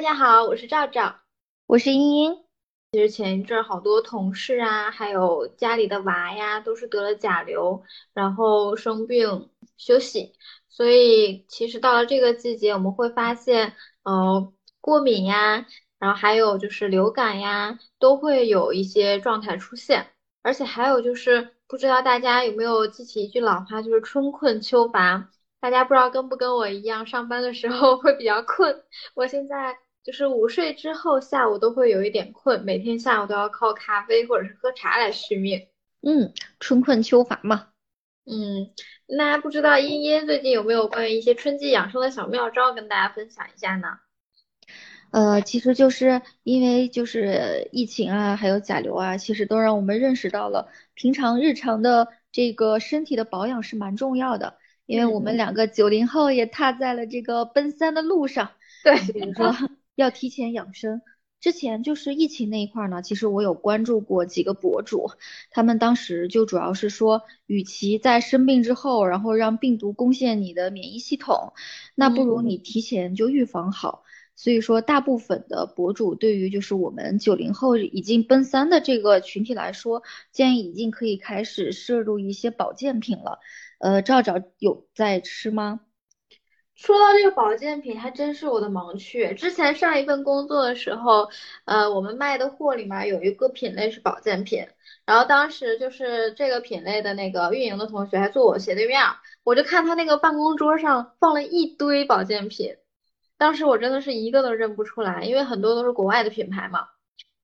大家好，我是赵赵，我是茵茵。其实前一阵好多同事啊，还有家里的娃呀，都是得了甲流，然后生病休息。所以其实到了这个季节，我们会发现，呃，过敏呀，然后还有就是流感呀，都会有一些状态出现。而且还有就是，不知道大家有没有记起一句老话，就是春困秋乏。大家不知道跟不跟我一样，上班的时候会比较困。我现在。就是午睡之后，下午都会有一点困，每天下午都要靠咖啡或者是喝茶来续命。嗯，春困秋乏嘛。嗯，那不知道茵茵最近有没有关于一些春季养生的小妙招跟大家分享一下呢？呃，其实就是因为就是疫情啊，还有甲流啊，其实都让我们认识到了平常日常的这个身体的保养是蛮重要的。因为我们两个九零后也踏在了这个奔三的路上，对，所以说。要提前养生。之前就是疫情那一块呢，其实我有关注过几个博主，他们当时就主要是说，与其在生病之后，然后让病毒攻陷你的免疫系统，那不如你提前就预防好。所以说，大部分的博主对于就是我们九零后已经奔三的这个群体来说，建议已经可以开始摄入一些保健品了。呃，赵赵有在吃吗？说到这个保健品，还真是我的盲区。之前上一份工作的时候，呃，我们卖的货里面有一个品类是保健品，然后当时就是这个品类的那个运营的同学还坐我斜对面，我就看他那个办公桌上放了一堆保健品，当时我真的是一个都认不出来，因为很多都是国外的品牌嘛。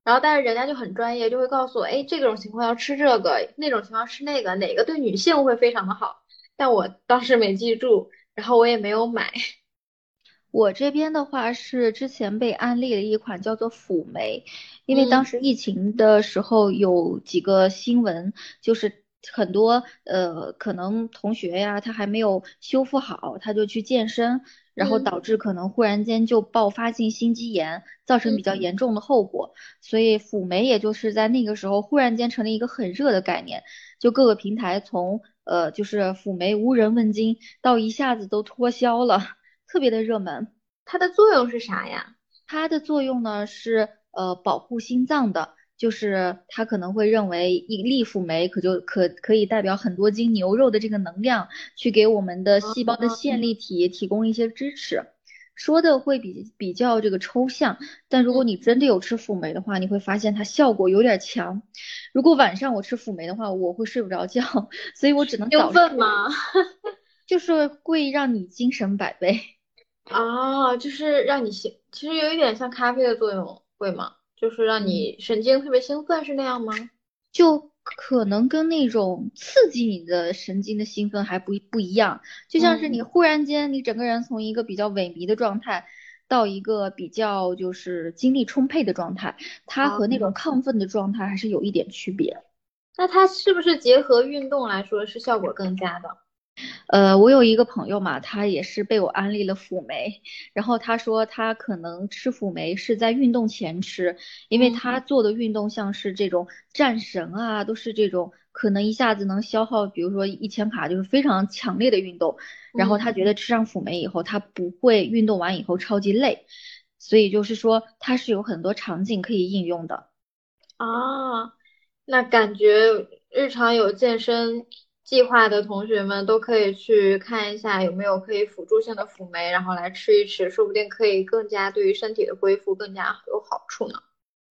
然后但是人家就很专业，就会告诉我，哎，这种情况要吃这个，那种情况吃那个，哪个对女性会非常的好。但我当时没记住。然后我也没有买，我这边的话是之前被安利了一款叫做辅酶，因为当时疫情的时候有几个新闻，就是很多呃可能同学呀，他还没有修复好，他就去健身，然后导致可能忽然间就爆发性心肌炎，造成比较严重的后果，所以辅酶也就是在那个时候忽然间成了一个很热的概念，就各个平台从。呃，就是辅酶无人问津，到一下子都脱销了，特别的热门。它的作用是啥呀？它的作用呢是呃保护心脏的，就是他可能会认为一粒辅酶可就可可以代表很多斤牛肉的这个能量，去给我们的细胞的线粒体提供一些支持。说的会比比较这个抽象，但如果你真的有吃辅酶的话，你会发现它效果有点强。如果晚上我吃辅酶的话，我会睡不着觉，所以我只能早。兴奋吗？就是会让你精神百倍。啊，就是让你兴，其实有一点像咖啡的作用，会吗？就是让你神经特别兴奋，是那样吗？就。可能跟那种刺激你的神经的兴奋还不不一样，就像是你忽然间你整个人从一个比较萎靡的状态，到一个比较就是精力充沛的状态，它和那种亢奋的状态还是有一点区别。那它是不是结合运动来说是效果更佳的？呃，我有一个朋友嘛，他也是被我安利了辅酶，然后他说他可能吃辅酶是在运动前吃，因为他做的运动像是这种战神啊，都是这种可能一下子能消耗，比如说一千卡，就是非常强烈的运动，然后他觉得吃上辅酶以后，他不会运动完以后超级累，所以就是说它是有很多场景可以应用的。啊，那感觉日常有健身。计划的同学们都可以去看一下有没有可以辅助性的辅酶，然后来吃一吃，说不定可以更加对于身体的恢复更加有好处呢。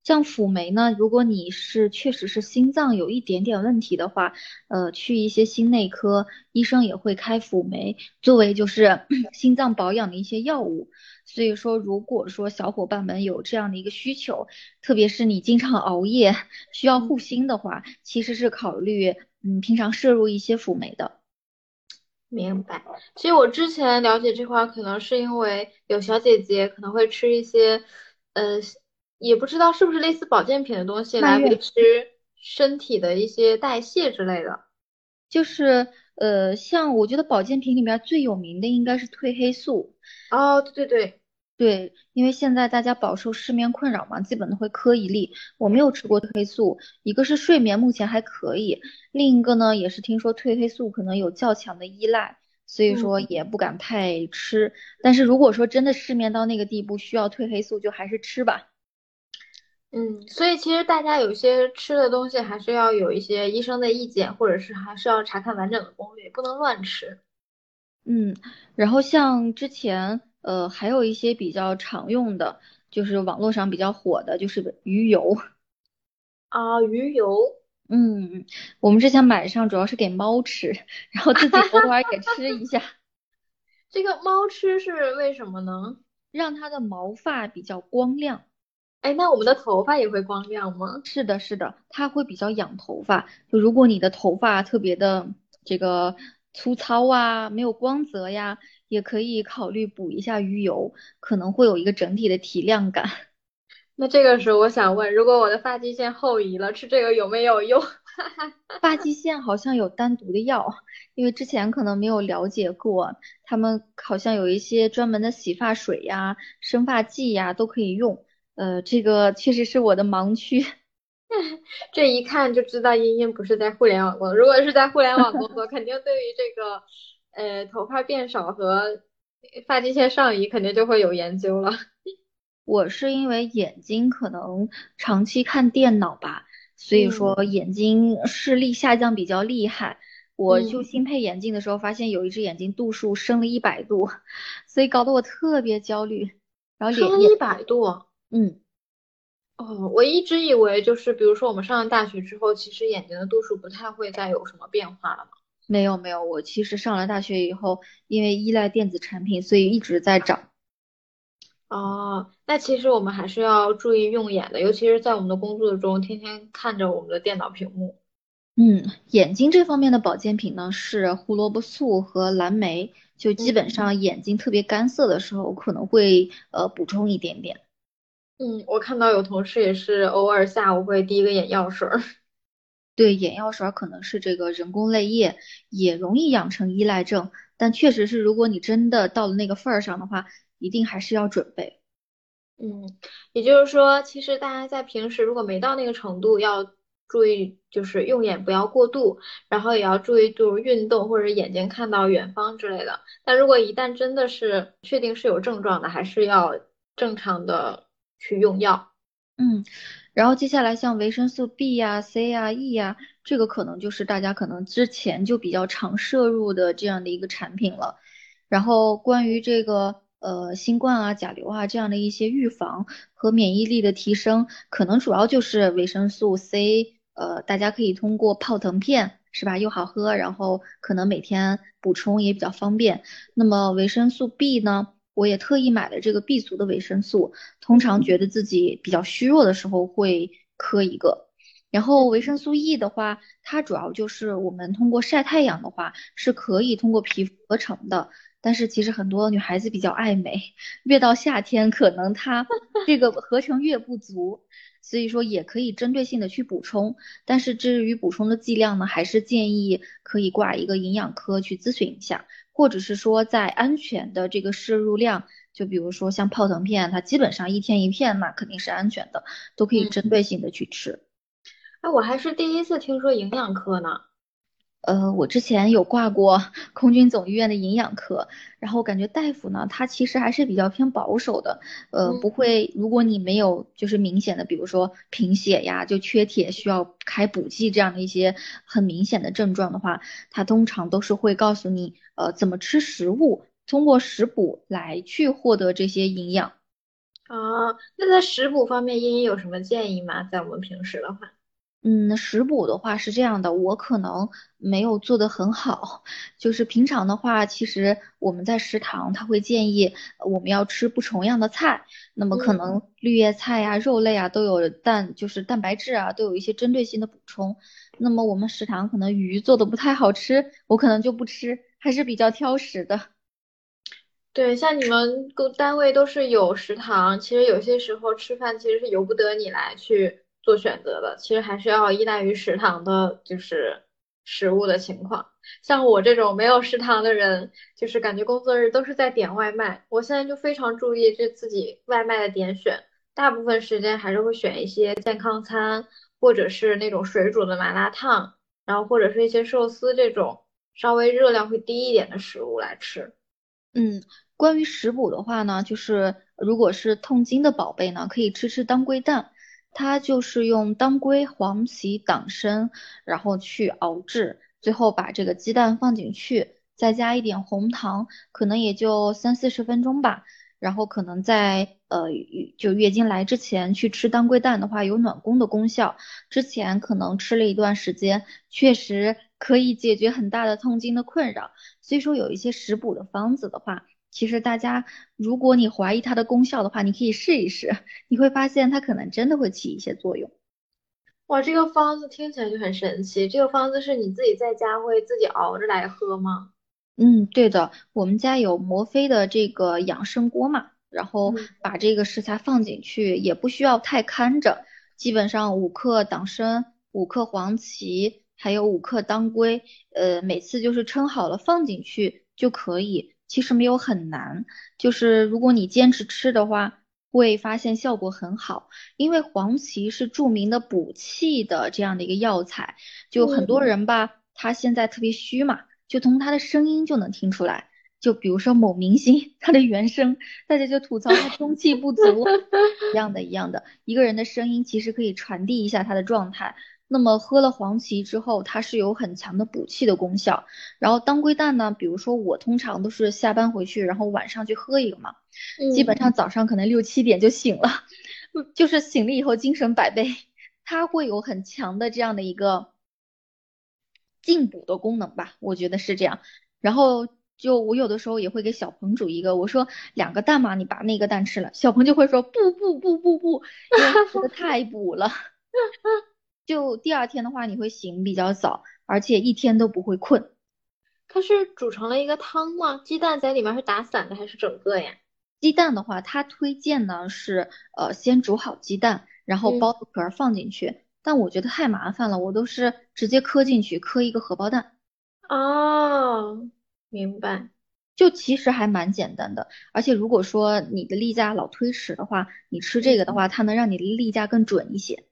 像辅酶呢，如果你是确实是心脏有一点点问题的话，呃，去一些心内科医生也会开辅酶作为就是 心脏保养的一些药物。所以说，如果说小伙伴们有这样的一个需求，特别是你经常熬夜需要护心的话，其实是考虑。嗯，平常摄入一些辅酶的，明白。其实我之前了解这块，可能是因为有小姐姐可能会吃一些，呃，也不知道是不是类似保健品的东西来维持身体的一些代谢之类的。就是呃，像我觉得保健品里面最有名的应该是褪黑素。哦，对对对。对，因为现在大家饱受失眠困扰嘛，基本都会磕一粒。我没有吃过褪黑素，一个是睡眠目前还可以，另一个呢也是听说褪黑素可能有较强的依赖，所以说也不敢太吃。但是如果说真的失眠到那个地步，需要褪黑素，就还是吃吧。嗯，所以其实大家有些吃的东西还是要有一些医生的意见，或者是还是要查看完整的攻略，不能乱吃。嗯，然后像之前呃还有一些比较常用的，就是网络上比较火的，就是 鱼油。啊，鱼油。嗯，我们之前买上主要是给猫吃，然后自己偶尔也吃一下。这个猫吃是为什么呢？让它的毛发比较光亮。哎，那我们的头发也会光亮吗？是的，是的，它会比较养头发。就如果你的头发特别的这个粗糙啊，没有光泽呀，也可以考虑补一下鱼油，可能会有一个整体的提亮感。那这个时候我想问，如果我的发际线后移了，吃这个有没有用？发际线好像有单独的药，因为之前可能没有了解过，他们好像有一些专门的洗发水呀、生发剂呀都可以用。呃，这个确实是我的盲区。这一看就知道茵茵不是在互联网工作。如果是在互联网工作，肯定对于这个呃头发变少和发际线上移，肯定就会有研究了。我是因为眼睛可能长期看电脑吧，所以说眼睛视力下降比较厉害。我就新配眼镜的时候，发现有一只眼睛度数升了一百度，所以搞得我特别焦虑。然后升一百度。嗯，哦，我一直以为就是，比如说我们上了大学之后，其实眼睛的度数不太会再有什么变化了吗？没有没有，我其实上了大学以后，因为依赖电子产品，所以一直在长。哦，那其实我们还是要注意用眼的，尤其是在我们的工作中，天天看着我们的电脑屏幕。嗯，眼睛这方面的保健品呢，是胡萝卜素和蓝莓，就基本上眼睛特别干涩的时候，可能会呃补充一点点。嗯，我看到有同事也是偶尔下午会滴一个眼药水儿。对，眼药水儿可能是这个人工泪液，也容易养成依赖症。但确实是，如果你真的到了那个份儿上的话，一定还是要准备。嗯，也就是说，其实大家在平时如果没到那个程度，要注意就是用眼不要过度，然后也要注意就是运动或者眼睛看到远方之类的。但如果一旦真的是确定是有症状的，还是要正常的。去用药，嗯，然后接下来像维生素 B 呀、C 呀、E 呀，这个可能就是大家可能之前就比较常摄入的这样的一个产品了。然后关于这个呃新冠啊、甲流啊这样的一些预防和免疫力的提升，可能主要就是维生素 C，呃，大家可以通过泡腾片是吧，又好喝，然后可能每天补充也比较方便。那么维生素 B 呢？我也特意买了这个 B 族的维生素，通常觉得自己比较虚弱的时候会磕一个。然后维生素 E 的话，它主要就是我们通过晒太阳的话是可以通过皮肤合成的，但是其实很多女孩子比较爱美，越到夏天可能它这个合成越不足，所以说也可以针对性的去补充。但是至于补充的剂量呢，还是建议可以挂一个营养科去咨询一下。或者是说，在安全的这个摄入量，就比如说像泡腾片，它基本上一天一片，嘛肯定是安全的，都可以针对性的去吃。哎，我还是第一次听说营养科呢。呃，我之前有挂过 空军总医院的营养科，然后感觉大夫呢，他其实还是比较偏保守的，呃，不会，如果你没有就是明显的，比如说贫血呀，就缺铁需要开补剂这样的一些很明显的症状的话，他通常都是会告诉你，呃，怎么吃食物，通过食补来去获得这些营养。啊，那在食补方面，茵茵有什么建议吗？在我们平时的话。嗯，食补的话是这样的，我可能没有做得很好。就是平常的话，其实我们在食堂他会建议我们要吃不重样的菜，那么可能绿叶菜呀、肉类啊都有蛋，就是蛋白质啊都有一些针对性的补充。那么我们食堂可能鱼做的不太好吃，我可能就不吃，还是比较挑食的。对，像你们各单位都是有食堂，其实有些时候吃饭其实是由不得你来去。做选择的，其实还是要依赖于食堂的，就是食物的情况。像我这种没有食堂的人，就是感觉工作日都是在点外卖。我现在就非常注意这自己外卖的点选，大部分时间还是会选一些健康餐，或者是那种水煮的麻辣烫，然后或者是一些寿司这种，稍微热量会低一点的食物来吃。嗯，关于食补的话呢，就是如果是痛经的宝贝呢，可以吃吃当归蛋，它就是用当归、黄芪、党参，然后去熬制，最后把这个鸡蛋放进去，再加一点红糖，可能也就三四十分钟吧。然后可能在呃就月经来之前去吃当归蛋的话，有暖宫的功效。之前可能吃了一段时间，确实可以解决很大的痛经的困扰。所以说有一些食补的方子的话，其实大家如果你怀疑它的功效的话，你可以试一试，你会发现它可能真的会起一些作用。哇，这个方子听起来就很神奇。这个方子是你自己在家会自己熬着来喝吗？嗯，对的，我们家有摩飞的这个养生锅嘛，然后把这个食材放进去，也不需要太看着，基本上五克党参，五克黄芪，还有五克当归，呃，每次就是称好了放进去就可以，其实没有很难，就是如果你坚持吃的话，会发现效果很好，因为黄芪是著名的补气的这样的一个药材，就很多人吧，他现在特别虚嘛。就从他的声音就能听出来，就比如说某明星他的原声，大家就吐槽他中气不足，一样的，一样的，一个人的声音其实可以传递一下他的状态。那么喝了黄芪之后，它是有很强的补气的功效。然后当归蛋呢，比如说我通常都是下班回去，然后晚上去喝一个嘛，基本上早上可能六七点就醒了，就是醒了以后精神百倍，它会有很强的这样的一个。进补的功能吧，我觉得是这样。然后就我有的时候也会给小鹏煮一个，我说两个蛋嘛，你把那个蛋吃了，小鹏就会说不不不不不，因为吃的太补了。就第二天的话，你会醒比较早，而且一天都不会困。它是煮成了一个汤吗？鸡蛋在里面是打散的还是整个呀？鸡蛋的话，它推荐呢是呃先煮好鸡蛋，然后剥壳放进去。但我觉得太麻烦了，我都是直接磕进去，磕一个荷包蛋。哦，明白。就其实还蛮简单的，而且如果说你的例假老推迟的话，你吃这个的话，它能让你的例假更准一些。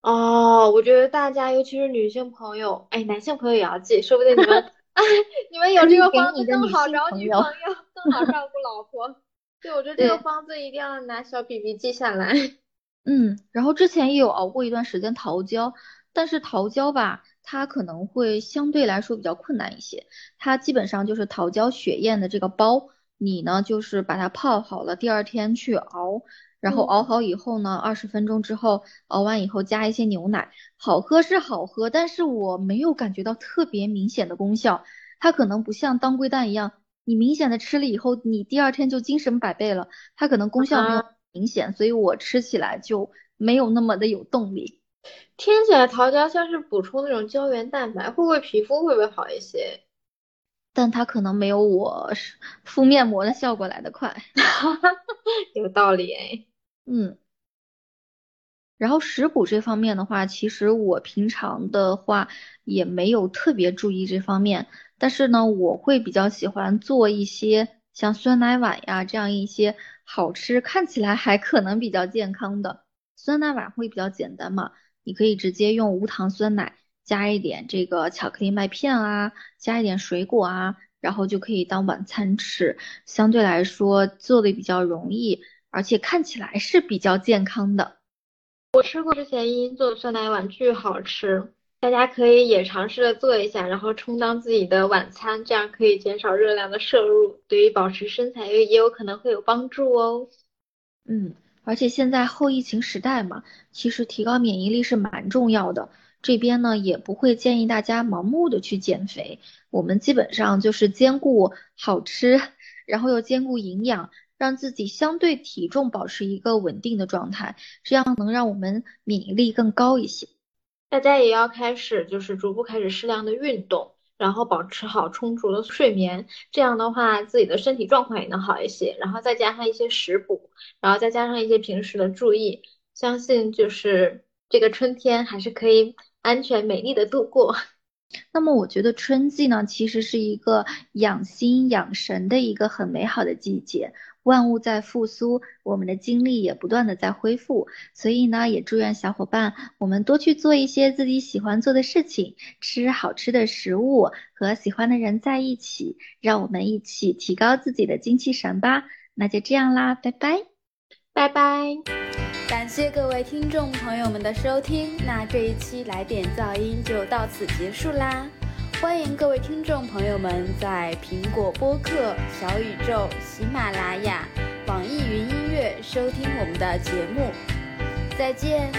哦，我觉得大家，尤其是女性朋友，哎，男性朋友也要记，说不定你们，哎你们有这个方子更好找女朋友，更好照顾老婆。对，我觉得这个方子一定要拿小笔笔记下来。嗯，然后之前也有熬过一段时间桃胶，但是桃胶吧，它可能会相对来说比较困难一些。它基本上就是桃胶雪燕的这个包，你呢就是把它泡好了，第二天去熬，然后熬好以后呢，二十分钟之后熬完以后加一些牛奶，好喝是好喝，但是我没有感觉到特别明显的功效。它可能不像当归蛋一样，你明显的吃了以后，你第二天就精神百倍了。它可能功效没有。明显，所以我吃起来就没有那么的有动力。听起来桃胶像是补充那种胶原蛋白，会不会皮肤会不会好一些？但它可能没有我敷面膜的效果来得快。有道理哎。嗯。然后食补这方面的话，其实我平常的话也没有特别注意这方面，但是呢，我会比较喜欢做一些像酸奶碗呀这样一些。好吃，看起来还可能比较健康的酸奶碗会比较简单嘛？你可以直接用无糖酸奶，加一点这个巧克力麦片啊，加一点水果啊，然后就可以当晚餐吃。相对来说做的比较容易，而且看起来是比较健康的。我吃过之前茵茵做的酸奶碗，巨好吃。大家可以也尝试着做一下，然后充当自己的晚餐，这样可以减少热量的摄入，对于保持身材也也有可能会有帮助哦。嗯，而且现在后疫情时代嘛，其实提高免疫力是蛮重要的。这边呢也不会建议大家盲目的去减肥，我们基本上就是兼顾好吃，然后又兼顾营养，让自己相对体重保持一个稳定的状态，这样能让我们免疫力更高一些。大家也要开始，就是逐步开始适量的运动，然后保持好充足的睡眠，这样的话自己的身体状况也能好一些。然后再加上一些食补，然后再加上一些平时的注意，相信就是这个春天还是可以安全美丽的度过。那么我觉得春季呢，其实是一个养心养神的一个很美好的季节。万物在复苏，我们的精力也不断的在恢复。所以呢，也祝愿小伙伴我们多去做一些自己喜欢做的事情，吃好吃的食物，和喜欢的人在一起，让我们一起提高自己的精气神吧。那就这样啦，拜拜，拜拜。感谢各位听众朋友们的收听，那这一期来点噪音就到此结束啦。欢迎各位听众朋友们在苹果播客、小宇宙、喜马拉雅、网易云音乐收听我们的节目。再见。